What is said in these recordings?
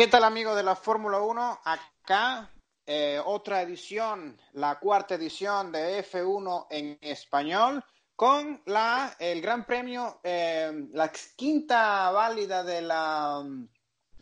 ¿Qué tal amigos de la Fórmula 1? Acá eh, otra edición, la cuarta edición de F1 en español con la, el Gran Premio, eh, la quinta válida de la um,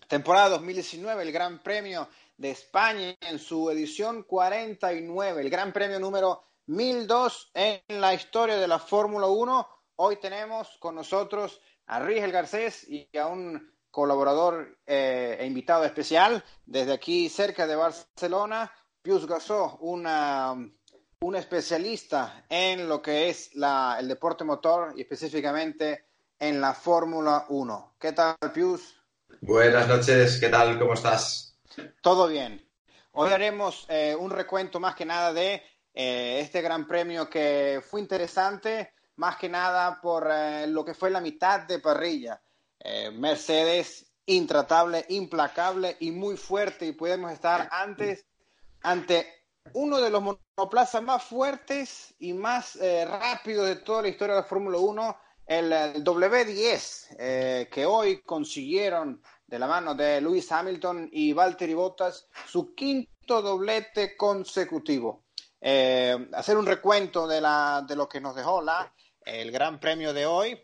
temporada 2019, el Gran Premio de España en su edición 49, el Gran Premio número 1002 en la historia de la Fórmula 1. Hoy tenemos con nosotros a Rigel Garcés y a un colaborador eh, e invitado especial desde aquí cerca de Barcelona, Pius Gasó, una un especialista en lo que es la, el deporte motor y específicamente en la Fórmula 1. ¿Qué tal, Pius? Buenas noches, ¿qué tal? ¿Cómo estás? Todo bien. Hoy haremos eh, un recuento más que nada de eh, este gran premio que fue interesante, más que nada por eh, lo que fue la mitad de parrilla. Mercedes intratable, implacable y muy fuerte y podemos estar antes ante uno de los monoplazas más fuertes y más eh, rápidos de toda la historia de la Fórmula 1, el, W10, eh, que hoy consiguieron de la mano de Lewis Hamilton y Valtteri Bottas su quinto doblete consecutivo. Eh, hacer un recuento de, la, de lo que nos dejó la, el Gran Premio de hoy.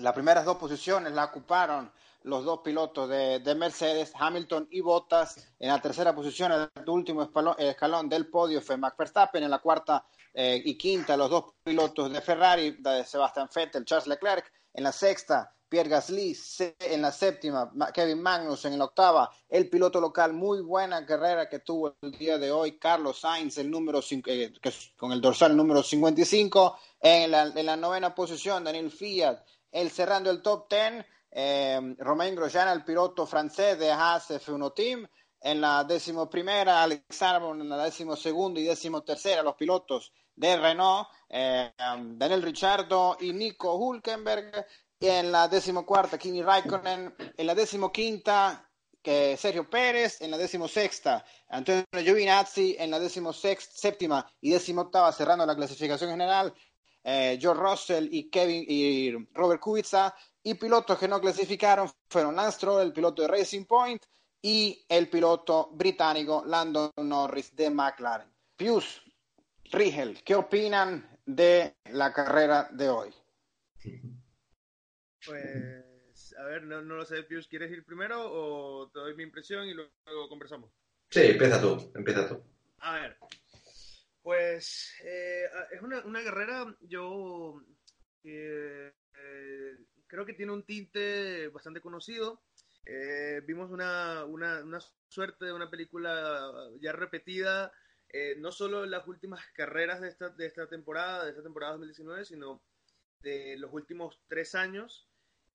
Las primeras dos posiciones la ocuparon los dos pilotos de, Mercedes, Hamilton y Bottas. En la tercera posición, el último escalón, del podio fue Max Verstappen. En la cuarta eh, y quinta, los dos pilotos de Ferrari, de Sebastian Vettel, Charles Leclerc. En la sexta, Pierre Gasly. En la séptima, Kevin Magnussen. En la octava, el piloto local. Muy buena carrera que tuvo el día de hoy, Carlos Sainz, el número eh, con el dorsal número 55. En la, en la novena posición, Daniel Fiat, el cerrando el top ten eh, Romain Grosjean, el piloto francés de Haas F1 Team. En la décimo primera, Alex Albon en la décimo segunda y décimo tercera, los pilotos de Renault, eh, Daniel Ricciardo y Nico Hulkenberg. En la décimo cuarta, Kimi Raikkonen. En la décimo quinta, Sergio Pérez. En la décimo sexta, Antonio Giovinazzi. En la décimo séptima y décimo octava, cerrando la clasificación general, eh, George Russell y Kevin y Robert Kubica y pilotos que no clasificaron fueron Lance Stroll, el piloto de Racing Point, y el piloto británico Landon Norris de McLaren. Pius, Rigel, ¿qué opinan de la carrera de hoy? Pues, a ver, no, lo sé, Pius, ¿quieres ir primero o te doy mi impresión y luego, conversamos? Sí, empieza tú, empieza tú. A ver, pues eh, es una, una, carrera, yo eh, creo que tiene un tinte bastante conocido. Eh, vimos una, una, una, suerte de una película ya repetida, eh, no solo en las últimas carreras de esta, de esta temporada, de esta temporada 2019, sino de los últimos tres años.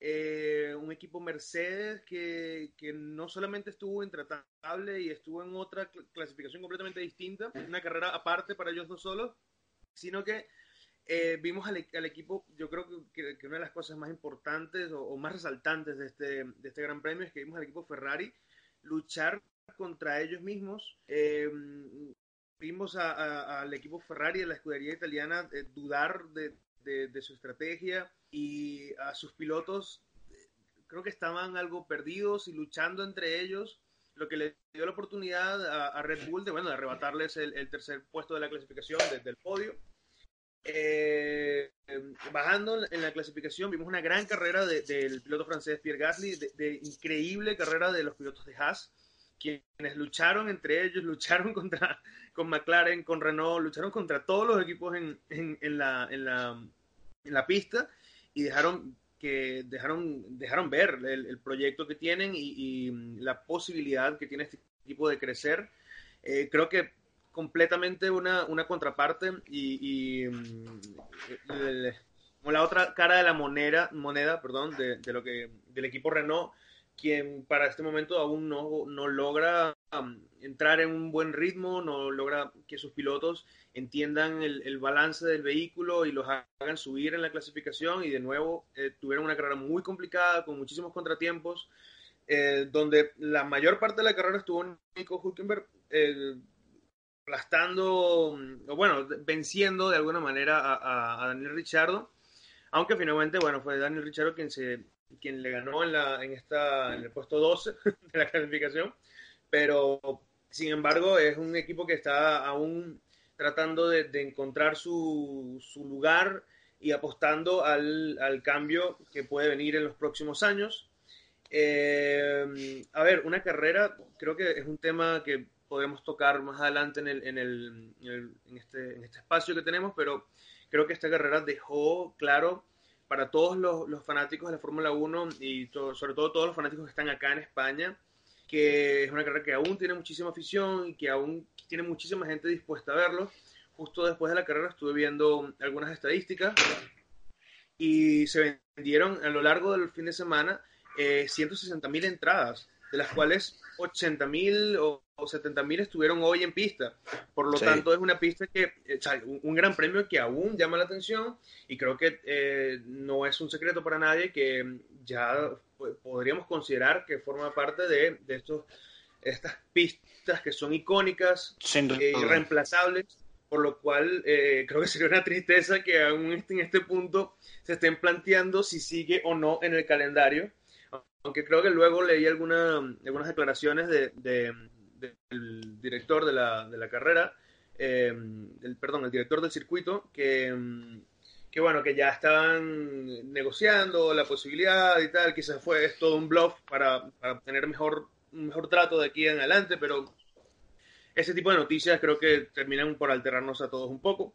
Eh, un equipo Mercedes que, que, no solamente estuvo intratable y estuvo en otra clasificación completamente distinta, una carrera aparte para ellos dos solos, sino que eh, vimos al, equipo, yo creo que, una de las cosas más importantes o, más resaltantes de este, de este Gran Premio es que vimos al equipo Ferrari luchar contra ellos mismos. Eh, vimos al equipo Ferrari de la escudería italiana eh, dudar de, de, su estrategia y a sus pilotos creo que estaban algo perdidos y luchando entre ellos. Lo que le dio la oportunidad a, Red Bull de, bueno, de arrebatarles el, el tercer puesto de la clasificación desde el podio. Eh, bajando en la clasificación, vimos una gran carrera del piloto francés Pierre Gasly, de, increíble carrera de los pilotos de Haas, quienes lucharon entre ellos, lucharon contra con McLaren, con Renault, lucharon contra todos los equipos en, en, la, en, la, en la pista y dejaron que dejaron, dejaron ver el, proyecto que tienen y, la posibilidad que tiene este equipo de crecer. Eh, creo que completamente una, una contraparte y, mm, como la otra cara de la moneda, moneda perdón, de, lo que, del equipo Renault, quien para este momento aún no, no logra um, entrar en un buen ritmo, no logra que sus pilotos entiendan el, el, balance del vehículo y los hagan subir en la clasificación y de nuevo eh, tuvieron una carrera muy complicada con muchísimos contratiempos. Eh, donde la mayor parte de la carrera estuvo Nico Hülkenberg eh, aplastando, mm, o bueno, venciendo de alguna manera a, Daniel Richardo, Aunque finalmente, bueno, fue Daniel Richard quien, se, quien le ganó en, la, en, esta, en el puesto 12 de la clasificación. Pero, sin embargo, es un equipo que está aún tratando de, encontrar su, su, lugar y apostando al, al, cambio que puede venir en los próximos años. Eh, a ver, una carrera creo que es un tema que podemos tocar más adelante en, el, en, el, en, este, en este espacio que tenemos, pero creo que esta carrera dejó claro para todos los, los fanáticos de la Fórmula 1 y sobre todo todos los fanáticos que están acá en España, que es una carrera que aún tiene muchísima afición y que aún tiene muchísima gente dispuesta a verlo. Justo después de la carrera estuve viendo algunas estadísticas y se vendieron a lo largo del fin de semana eh, 160 mil entradas, de las cuales 80 mil o, 70 mil estuvieron hoy en pista. Por lo tanto, es una pista que, eh, un, gran premio que aún llama la atención y creo que eh, no es un secreto para nadie que ya podríamos considerar que forma parte de, de estos, estas pistas que son icónicas, eh, irreemplazables por lo cual creo que sería una tristeza que aún en este punto se estén planteando si sigue o no en el calendario aunque creo que luego leí alguna, algunas declaraciones de, del director de la, de la carrera, eh, el, perdón, el director del circuito, que, que bueno, que ya estaban negociando la posibilidad y tal, quizás fue es todo un bluff para, para tener mejor, un mejor trato de aquí en adelante, pero ese tipo de noticias creo que terminan por alterarnos a todos un poco.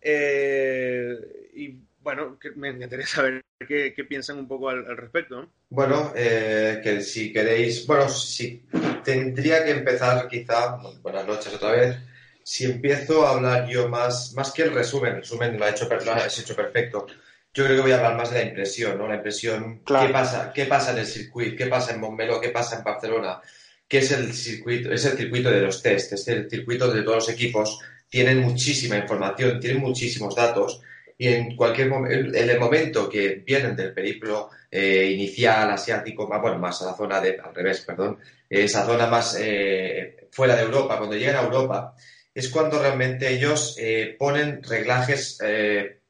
Eh, y bueno, me encantaría saber qué, piensan un poco al, respecto. Bueno, eh, que si queréis, bueno, si tendría que empezar quizá, buenas noches otra vez, si empiezo a hablar yo más, más que el resumen, el resumen lo, ha hecho, lo has hecho perfecto, yo creo que voy a hablar más de la impresión, ¿no? La impresión, ¿qué, pasa, ¿qué pasa en el circuito? ¿Qué pasa en Montmeló? ¿Qué pasa en Barcelona? ¿Qué es el circuito? Es el circuito de los test, es el circuito donde todos los equipos tienen muchísima información, tienen muchísimos datos y en cualquier momento, en el momento que vienen del periplo eh, inicial asiático, más, bueno, más a la zona de, al revés, perdón, esa zona más eh, fuera de Europa, cuando llegan a Europa, es cuando realmente ellos eh, ponen reglajes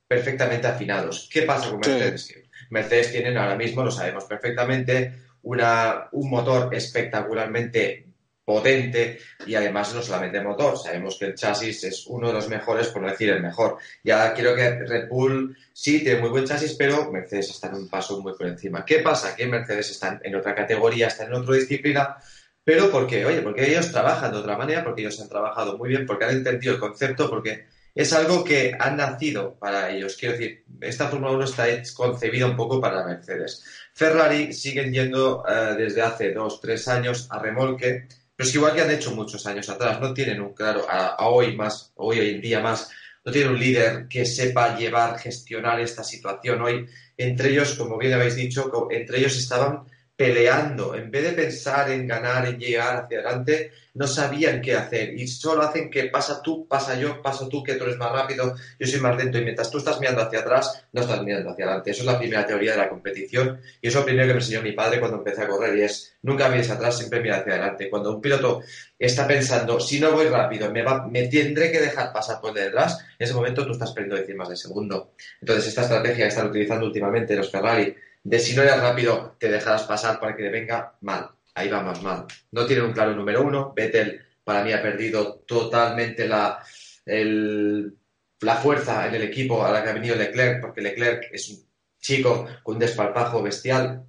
perfectamente afinados. ¿Qué pasa con Mercedes? Mercedes tienen ahora mismo, lo sabemos perfectamente, una, un motor espectacularmente potente y además no solamente motor, sabemos que el chasis es uno de los mejores, por no decir el mejor. Ya quiero que Red Bull sí tiene muy buen chasis, pero Mercedes está en un paso muy por encima. ¿Qué pasa? Que Mercedes está en otra categoría, está en otra disciplina, pero ¿por qué? Oye, porque ellos trabajan de otra manera, porque ellos han trabajado muy bien, porque han entendido el concepto, porque es algo que ha nacido para ellos. Quiero decir, esta Fórmula 1 está concebida un poco para Mercedes. Ferrari siguen yendo eh, desde hace dos, tres años a remolque pero es que igual que han hecho muchos años atrás, no tienen un claro, a, hoy más, hoy, hoy en día más, no tienen un líder que sepa llevar, gestionar esta situación. Hoy, entre ellos, como bien habéis dicho, entre ellos estaban peleando. En vez de pensar en ganar, en llegar hacia adelante, no sabían qué hacer y solo hacen que pasa tú, pasa yo, pasa tú, que tú eres más rápido, yo soy más lento y mientras tú estás mirando hacia atrás, no estás mirando hacia adelante. Eso es la primera teoría de la competición y eso es lo primero que me enseñó mi padre cuando empecé a correr y es nunca mires atrás, siempre mira hacia adelante. Cuando un piloto está pensando, si no voy rápido, me, va, me tendré que dejar pasar por detrás, en ese momento tú estás perdiendo décimas de segundo. Entonces esta estrategia que están utilizando últimamente los Ferrari de si no eres rápido te dejarás pasar para que te venga mal ahí vamos mal. No tienen un claro número uno. Vettel para mí ha perdido totalmente la, la fuerza en el equipo a la que ha venido Leclerc, porque Leclerc es un chico con un desparpajo bestial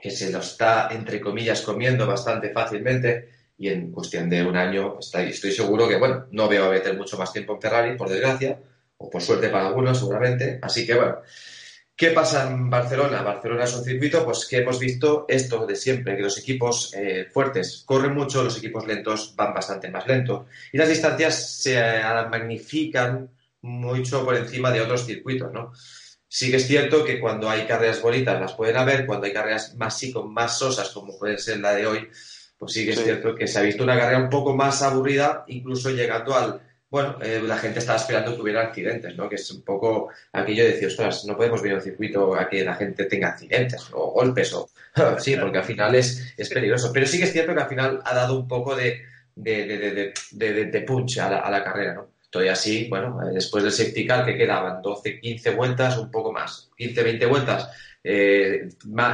que se lo está, entre comillas, comiendo bastante fácilmente y en cuestión de un año estoy, estoy seguro que, bueno, no veo a Vettel mucho más tiempo en Ferrari, por desgracia, o por suerte para algunos seguramente. Así que, bueno, ¿Qué pasa en Barcelona? Barcelona es un circuito pues, que hemos visto esto de siempre, que los equipos eh, fuertes corren mucho, los equipos lentos van bastante más lento. Y las distancias se eh, magnifican mucho por encima de otros circuitos, ¿no? Sí que es cierto que cuando hay carreras bonitas las pueden haber, cuando hay carreras más sí, más sosas, como puede ser la de hoy, pues sí que es cierto que se ha visto una carrera un poco más aburrida, incluso llegando al, bueno, eh, la gente estaba esperando que hubiera accidentes, ¿no? Que es un poco aquello de decir, ostras, no podemos venir a un circuito a que la gente tenga accidentes o golpes o... sí, porque al final es, es peligroso. Pero sí que es cierto que al final ha dado un poco de, de, de, de punch a la, a la, carrera, ¿no? Todavía así, bueno, eh, después del safety car que quedaban 12, 15 vueltas, un poco más, 15, 20 vueltas, eh,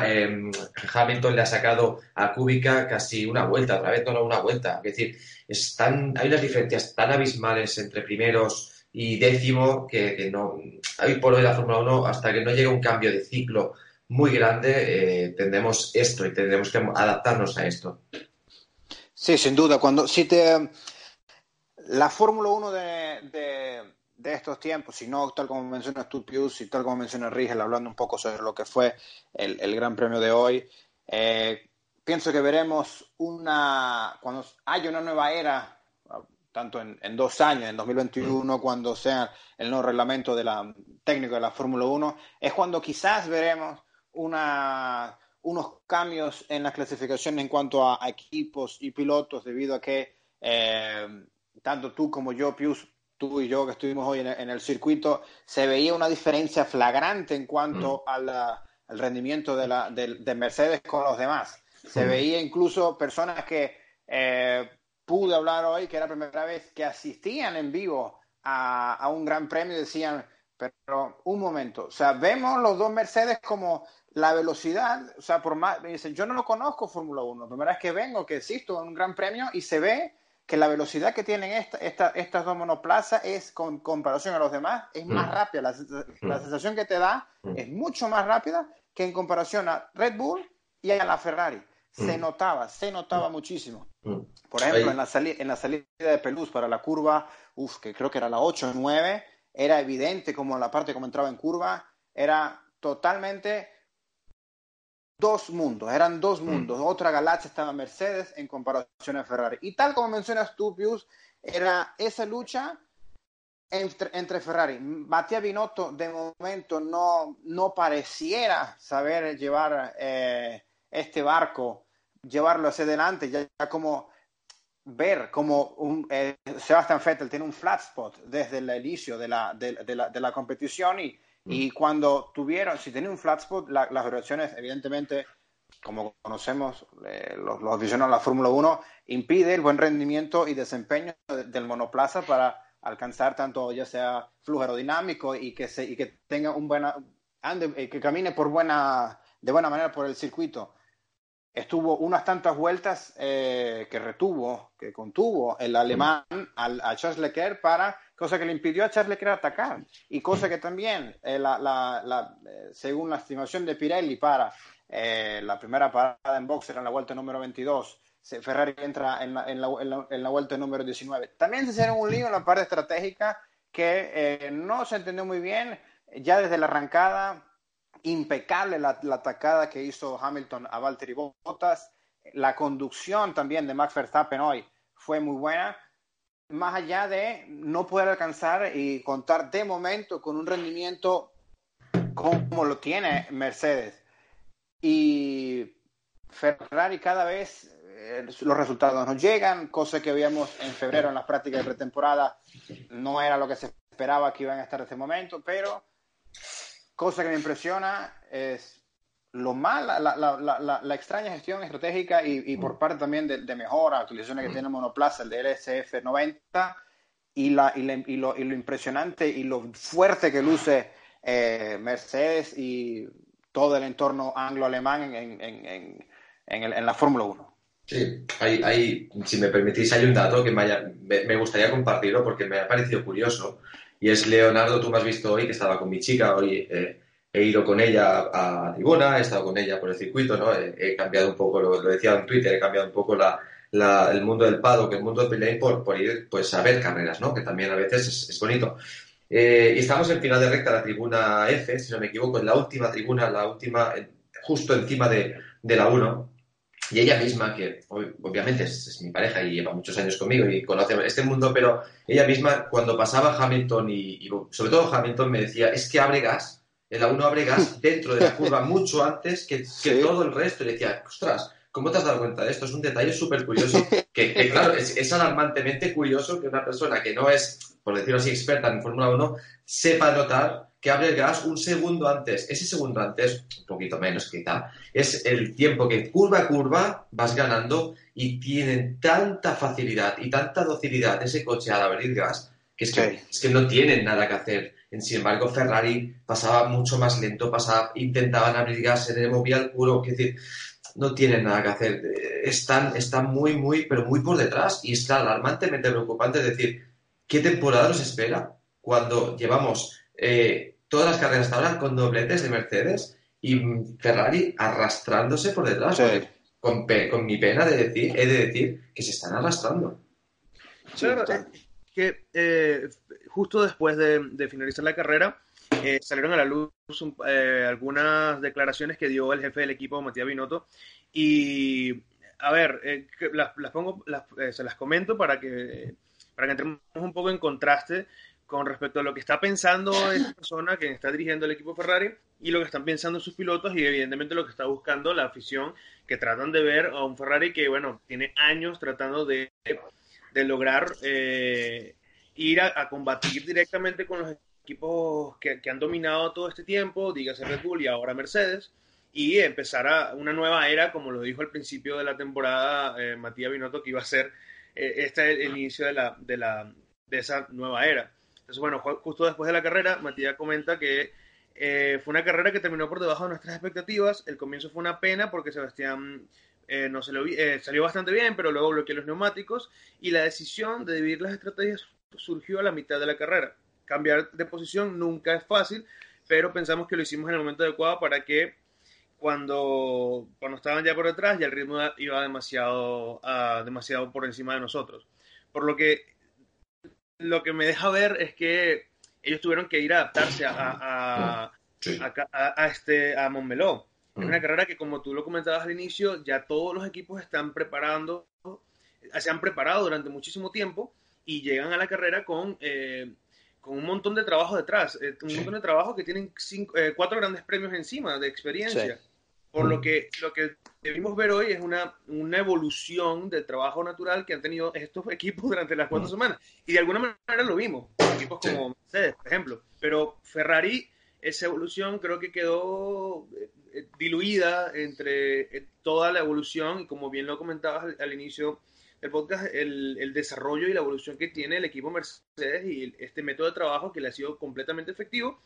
em, Hamilton le ha sacado a Kubica casi una vuelta, otra vez no una vuelta. Es decir, están, hay unas diferencias tan abismales entre primeros y décimo que, no hay por hoy la Fórmula 1 hasta que no llegue un cambio de ciclo muy grande, eh, tendremos esto y tendremos que adaptarnos a esto. Sí, sin duda. Cuando si te la Fórmula 1 de, de, estos tiempos, si no tal como mencionas tú, Pius, y tal como menciona Rigel, hablando un poco sobre lo que fue el, el Gran Premio de hoy, eh, pienso que veremos una, cuando haya una nueva era, tanto en, dos años, en 2021, cuando sea el nuevo reglamento de la, técnico de la Fórmula 1, es cuando quizás veremos una, unos cambios en la clasificación en cuanto a, equipos y pilotos, debido a que eh, tanto tú como yo, Pius, tú y yo que estuvimos hoy en el, circuito, se veía una diferencia flagrante en cuanto mm. al rendimiento de, la, de, Mercedes con los demás. Se mm. veía incluso personas que eh, pude hablar hoy, que era la primera vez que asistían en vivo a, a un gran premio y decían, pero un momento, o sea, vemos los dos Mercedes como la velocidad, o sea, por más, me dicen, yo no lo conozco Fórmula 1, primera vez que vengo, que existo en un gran premio y se ve que la velocidad que tienen esta, estas dos monoplazas es, con comparación a los demás, es más mm. rápida. La, mm. sensación que te da mm. es mucho más rápida que en comparación a Red Bull y a la Ferrari. Se notaba, se notaba muchísimo. Por ejemplo, en la, en la salida de Pelús para la curva, uf, que creo que era la 8 o 9, era evidente como la parte como entraba en curva, era totalmente dos mundos, eran dos mm. mundos. Otra galaxia estaba Mercedes en comparación a Ferrari. Y tal como mencionas tú, Pius, era esa lucha entre, entre, Ferrari. Mattia Binotto de momento no, no pareciera saber llevar eh, este barco, llevarlo hacia adelante, ya, como ver como un, eh, Sebastian Vettel tiene un flat spot desde el inicio de la, de la, de la competición y y mm. cuando tuvieron, si tenía un flat spot, las vibraciones, evidentemente, como conocemos, eh, los, los aficionados a la Fórmula 1, impide el buen rendimiento y desempeño del monoplaza para alcanzar tanto ya sea flujo aerodinámico y que, se, y que tenga un buena, ande, que camine por buena, de buena manera por el circuito. Estuvo unas tantas vueltas eh, que retuvo, que contuvo el alemán al, a Charles Leclerc para cosa que le impidió a Charles Leclerc atacar y cosa que también, eh, la, la, eh, según la estimación de Pirelli para eh, la primera parada en boxer en la vuelta número 22, Ferrari entra en la, en la, en la vuelta número 19. También se hicieron un lío en la parte estratégica que no se entendió muy bien, ya desde la arrancada, impecable la, la atacada que hizo Hamilton a Valtteri Bottas, la conducción también de Max Verstappen hoy fue muy buena, más allá de no poder alcanzar y contar de momento con un rendimiento como lo tiene Mercedes. Y Ferrari cada vez eh, los resultados no llegan, cosa que veíamos en febrero en las prácticas de pretemporada, no era lo que se esperaba que iban a estar en este momento, pero cosa que me impresiona es lo mal, la, la, la, la, extraña gestión estratégica y, por mm. parte también de, de mejora, utilizaciones que tiene Monoplaza, el DLSF 90, y, la, y, y, lo, y lo impresionante y lo fuerte que luce eh, Mercedes y todo el entorno anglo-alemán en, en, en, en, la Fórmula 1. Sí, hay, hay, si me permitís, hay un dato que me, me, gustaría compartirlo porque me ha parecido curioso. Y es Leonardo, tú me has visto hoy que estaba con mi chica hoy. Eh, he ido con ella a tribuna, he estado con ella por el circuito, ¿no? He, cambiado un poco, lo, decía en Twitter, he cambiado un poco la, el mundo del paddock, el mundo del play por, por ir pues, a ver carreras, ¿no? Que también a veces es, bonito. Eh, y estamos en final de recta, la tribuna F, si no me equivoco, en la última tribuna, la última, justo encima de, de la 1. Y ella misma, que obviamente es, mi pareja y lleva muchos años conmigo y conoce este mundo, pero ella misma, cuando pasaba Hamilton y, y sobre todo Hamilton, me decía, es que abre gas el A1 abre gas dentro de la curva mucho antes que, todo el resto. Y decía, ostras, ¿cómo te has dado cuenta de esto? Es un detalle súper curioso, que, claro, es, alarmantemente curioso que una persona que no es, por decirlo así, experta en Fórmula 1, sepa notar que abre el gas un segundo antes. Ese segundo antes, un poquito menos quizá, es el tiempo que curva a curva vas ganando y tienen tanta facilidad y tanta docilidad ese coche al abrir gas que es que, es que no tienen nada que hacer. Sin embargo, Ferrari pasaba mucho más lento, pasaba, intentaban abrir gas en el móvil puro, es decir, no tienen nada que hacer. Están, están muy, muy, pero muy por detrás y es alarmantemente preocupante. Es decir, ¿qué temporada nos espera cuando llevamos eh, todas las carreras hasta ahora con dobletes de Mercedes y Ferrari arrastrándose por detrás? Con, con, mi pena de decir, he de decir que se están arrastrando. Claro, que eh, justo después de, finalizar la carrera, eh, salieron a la luz eh, algunas declaraciones que dio el jefe del equipo, Matías Binotto, y a ver, las, pongo, se las comento para que, para que entremos un poco en contraste con respecto a lo que está pensando esta persona que está dirigiendo el equipo Ferrari y lo que están pensando sus pilotos y evidentemente lo que está buscando la afición que tratan de ver a un Ferrari que, bueno, tiene años tratando de de lograr eh, ir a, combatir directamente con los equipos que, han dominado todo este tiempo, dígase Red Bull y ahora Mercedes, y empezar a una nueva era, como lo dijo al principio de la temporada eh, Matías Binotto, que iba a ser eh, este el inicio de, la, de, la, de esa nueva era. Entonces, bueno, justo después de la carrera, Matías comenta que fue una carrera que terminó por debajo de nuestras expectativas. El comienzo fue una pena porque Sebastián eh, no se lo eh, salió bastante bien, pero luego bloqueó los neumáticos y la decisión de dividir las estrategias surgió a la mitad de la carrera. Cambiar de posición nunca es fácil, pero pensamos que lo hicimos en el momento adecuado para que cuando, cuando estaban ya por detrás ya el ritmo iba demasiado, demasiado por encima de nosotros. Por lo que lo que me deja ver es que ellos tuvieron que ir a adaptarse a, a, este, a Montmeló. Es una carrera que, como tú lo comentabas al inicio, ya todos los equipos están preparando, se han preparado durante muchísimo tiempo y llegan a la carrera con, eh, con un montón de trabajo detrás, eh, un montón de trabajo que tienen eh, cuatro grandes premios encima de experiencia. Por lo que lo que debimos ver hoy es una, una evolución del trabajo natural que han tenido estos equipos durante las cuatro semanas. Y de alguna manera lo vimos, equipos como Mercedes, por ejemplo. Pero Ferrari, esa evolución creo que quedó eh, diluida entre eh, toda la evolución y como bien lo comentabas al, inicio del podcast, el, desarrollo y la evolución que tiene el equipo Mercedes y este método de trabajo que le ha sido completamente efectivo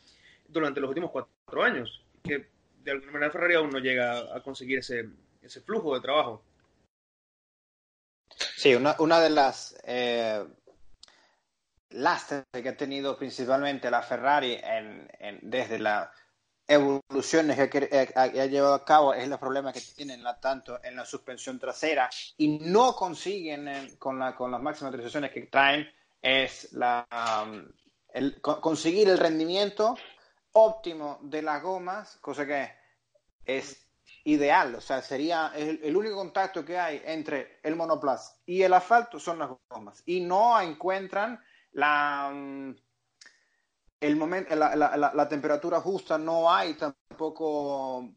durante los últimos cuatro años, que de alguna manera Ferrari aún no llega a conseguir ese, ese flujo de trabajo. Sí, una, una de las eh, lastres que ha tenido principalmente la Ferrari en, desde la evoluciones que, ha llevado a cabo es el problema que tienen la, tanto en la suspensión trasera y no consiguen eh, con, la, con las máximas actualizaciones que traen es la, um, el, conseguir el rendimiento óptimo de las gomas, cosa que es ideal, o sea, sería el, único contacto que hay entre el monoplaza y el asfalto son las gomas. Y no encuentran la... Um, el momento, la, la, temperatura justa, no hay tampoco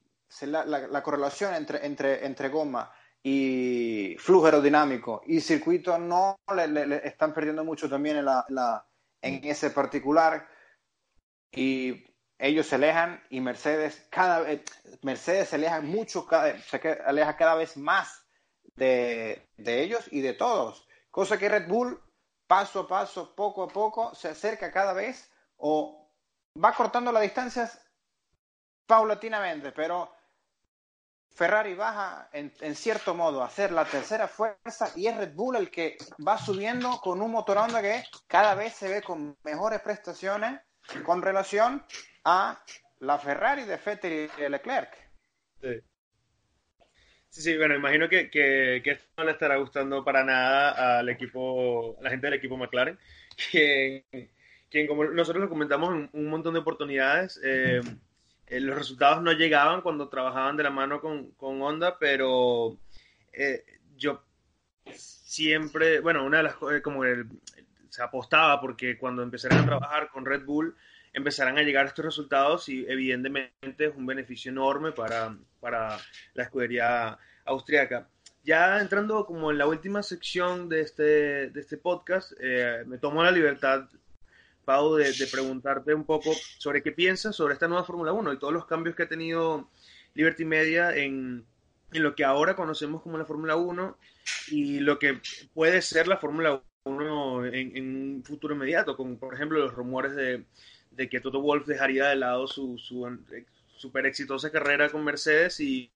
la, correlación entre, entre, entre goma y flujo aerodinámico. Y circuito no le, están perdiendo mucho también en, la, en ese particular. Y ellos se alejan y Mercedes cada vez Mercedes se aleja mucho cada, se aleja cada vez más de, de ellos y de todos cosa que Red Bull paso a paso poco a poco se acerca cada vez o va cortando las distancias paulatinamente, pero Ferrari baja en, cierto modo a ser la tercera fuerza y es Red Bull el que va subiendo con un motor Honda que cada vez se ve con mejores prestaciones con relación a la Ferrari de Vettel y de Leclerc. Sí. Sí, bueno, imagino que, que, esto no le estará gustando para nada al equipo, a la gente del equipo McLaren, que quien como nosotros lo comentamos en un montón de oportunidades, eh, eh, los resultados no llegaban cuando trabajaban de la mano con, con Honda, pero eh, yo siempre, bueno, una de las cosas, como se apostaba porque cuando empezaran a trabajar con Red Bull, empezarán a llegar estos resultados y evidentemente es un beneficio enorme para, para la escudería austriaca. Ya entrando como en la última sección de este, de este podcast, me tomo la libertad Pau, de, preguntarte un poco sobre qué piensas sobre esta nueva Fórmula 1 y todos los cambios que ha tenido Liberty Media en, lo que ahora conocemos como la Fórmula 1 y lo que puede ser la Fórmula 1 en, un futuro inmediato, como por ejemplo los rumores de, que Toto Wolf dejaría de lado su, super exitosa carrera con Mercedes y,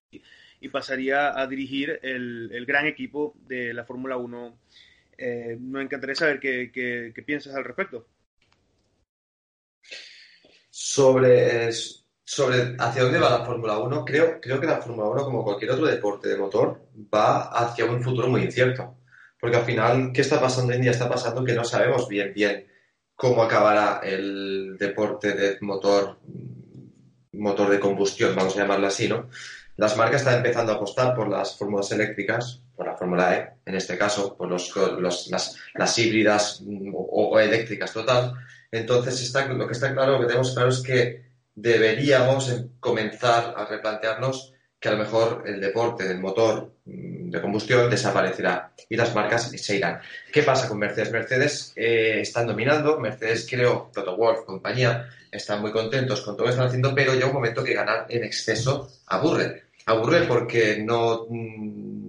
pasaría a dirigir el, gran equipo de la Fórmula 1. Eh, nos encantaría saber qué, qué, piensas al respecto. Sobre, sobre hacia dónde va la Fórmula 1, creo, creo que la Fórmula 1, como cualquier otro deporte de motor, va hacia un futuro muy incierto. Porque al final, ¿qué está pasando hoy en día? Está pasando que no sabemos bien, bien cómo acabará el deporte de motor, motor de combustión, vamos a llamarlo así, ¿no? Las marcas están empezando a apostar por las fórmulas eléctricas, por la Fórmula E, en este caso, por los, las, las, híbridas o, eléctricas total. Entonces, está, lo que está claro, lo que tenemos claro es que deberíamos comenzar a replantearnos que a lo mejor el deporte del motor mm, de combustión desaparecerá y las marcas se irán. ¿Qué pasa con Mercedes? Mercedes eh, están dominando, Mercedes creo, Toto Wolf, compañía, están muy contentos con todo lo que están haciendo, pero llega un momento que ganar en exceso aburre. Aburre porque no... Mm,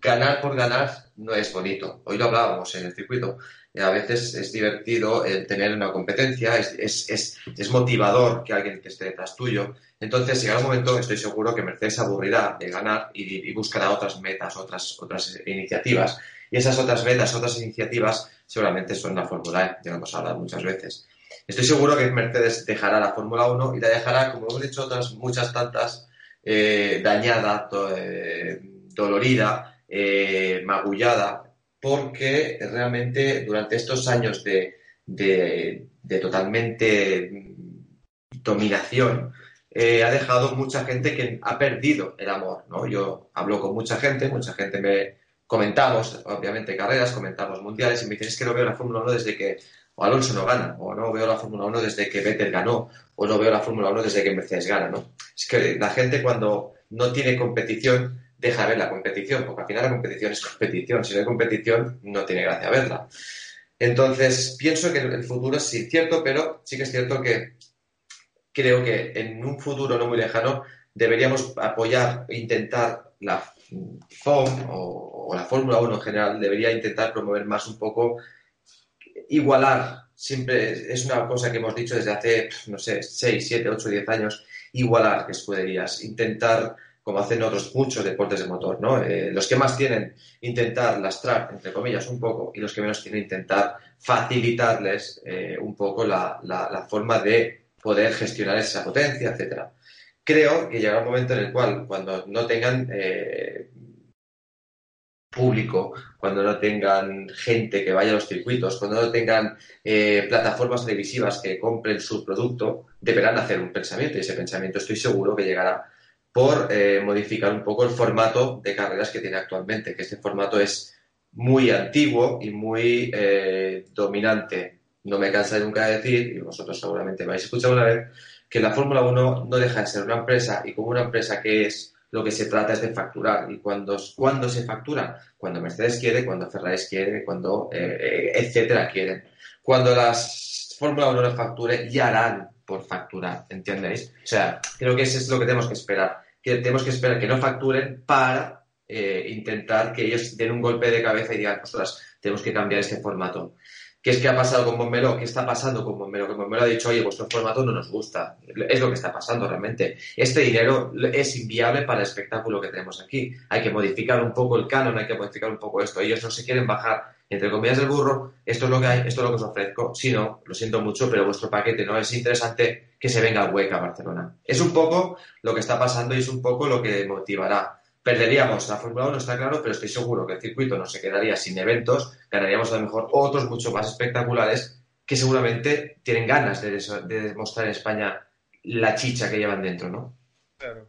ganar por ganar no es bonito. Hoy lo hablábamos en el circuito a veces es divertido el tener una competencia, es, es, motivador que alguien que esté detrás tuyo. Entonces, llegará un momento, estoy seguro que Mercedes aburrirá de ganar y, buscará otras metas, otras, otras iniciativas. Y esas otras metas, otras iniciativas, seguramente son la Fórmula E, ya lo hemos hablado muchas veces. Estoy seguro que Mercedes dejará la Fórmula 1 y la dejará, como hemos dicho otras muchas tantas, eh, dañada, eh, dolorida, eh, magullada, porque realmente durante estos años de, totalmente dominación, eh, ha dejado mucha gente que ha perdido el amor, ¿no? Yo hablo con mucha gente, mucha gente me comentamos, obviamente, carreras, comentamos mundiales, y me dicen, es que no veo la Fórmula 1 desde que Alonso no gana, o no veo la Fórmula 1 desde que Vettel ganó, o no veo la Fórmula 1 desde que Mercedes gana, ¿no? Es que la gente cuando no tiene competición deja ver la competición, porque al final la competición es competición. Si no hay competición, no tiene gracia verla. Entonces, pienso que el futuro es sí cierto, pero sí que es cierto que creo que en un futuro no muy lejano deberíamos apoyar, intentar la FOM o, la Fórmula 1 en general, debería intentar promover más un poco, igualar, siempre es una cosa que hemos dicho desde hace, no sé, 6, 7, 8, 10 años, igualar que escuderías, intentar como hacen otros muchos deportes de motor, ¿no? Eh, los que más tienen, intentar lastrar, entre comillas, un poco, y los que menos tienen, intentar facilitarles eh, un poco la, la, forma de poder gestionar esa potencia, etcétera. Creo que llegará un momento en el cual, cuando no tengan eh, público, cuando no tengan gente que vaya a los circuitos, cuando no tengan plataformas televisivas que compren su producto, deberán hacer un pensamiento y ese pensamiento estoy seguro que llegará por eh, modificar un poco el formato de carreras que tiene actualmente, que este formato es muy antiguo y muy eh, dominante. No me cansa nunca de decir, y vosotros seguramente me habéis escuchado una vez, que la Fórmula 1 no deja de ser una empresa y como una empresa que es, lo que se trata es de facturar. ¿Y cuando, cuando se factura? Cuando Mercedes quiere, cuando Ferrari quiere, cuando eh, etcétera quieren. Cuando las Fórmula 1 no facture, ya harán por facturar, ¿entendéis? O sea, creo que eso es lo que tenemos que esperar. Que tenemos que esperar que no facturen para eh, intentar que ellos den un golpe de cabeza y digan, ostras, tenemos que cambiar este formato. ¿Qué es que ha pasado con Bombero? ¿Qué está pasando con Bombero? Que Bombero ha dicho, oye, vuestro formato no nos gusta. Es lo que está pasando realmente. Este dinero es inviable para el espectáculo que tenemos aquí. Hay que modificar un poco el canon, hay que modificar un poco esto. Ellos no se quieren bajar entre comillas del burro, esto es lo que hay, esto es lo que os ofrezco. Si no, lo siento mucho, pero vuestro paquete no es interesante que se venga hueca a Barcelona. Es un poco lo que está pasando y es un poco lo que motivará. Perderíamos la Fórmula 1, está claro, pero estoy seguro que el circuito no se quedaría sin eventos, ganaríamos a lo mejor otros mucho más espectaculares que seguramente tienen ganas de, de demostrar en España la chicha que llevan dentro, ¿no? Claro.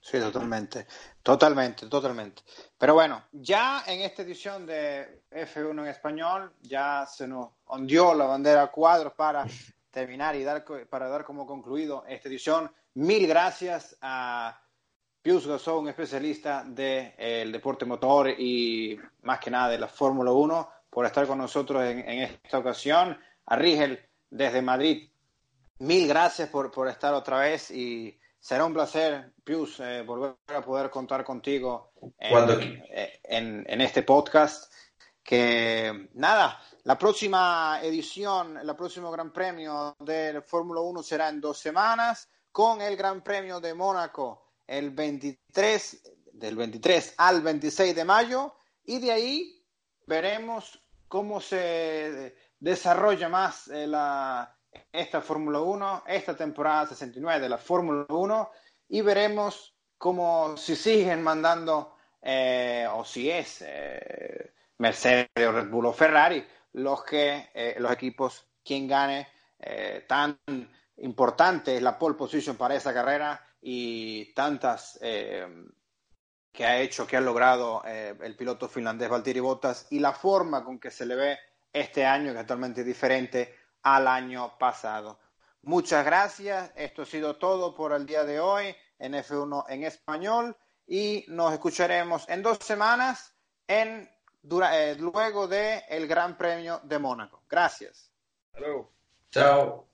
Sí, totalmente. Totalmente, totalmente. Pero bueno, ya en esta edición de F1 en español, ya se nos ondió la bandera a cuadros para terminar y dar, para dar como concluido esta edición. Mil gracias a Pius Gasol, un especialista del de, deporte motor y más que nada de la Fórmula 1, por estar con nosotros en, en, esta ocasión. A Rigel desde Madrid, mil gracias por, por estar otra vez y será un placer, Pius, eh, volver a poder contar contigo en, eh, en, este podcast. Que nada, la próxima edición, el próximo Gran Premio del Fórmula 1 será en dos semanas con el Gran Premio de Mónaco el 23, del 23 al 26 de mayo y de ahí veremos cómo se desarrolla más eh, la, esta Fórmula 1, esta temporada 69 de la Fórmula 1 y veremos cómo si siguen mandando eh, o si es eh, Mercedes o Red Bull o Ferrari los que los equipos quien gane tan importante la pole position para esa carrera y tantas que ha hecho, que ha logrado el piloto finlandés Valtteri Bottas y la forma con que se le ve este año, que es totalmente diferente al año pasado. Muchas gracias. Esto ha sido todo por el día de hoy en F1 en español y nos escucharemos en dos semanas en, eh, luego del el Gran Premio de Mónaco. Gracias. Chao.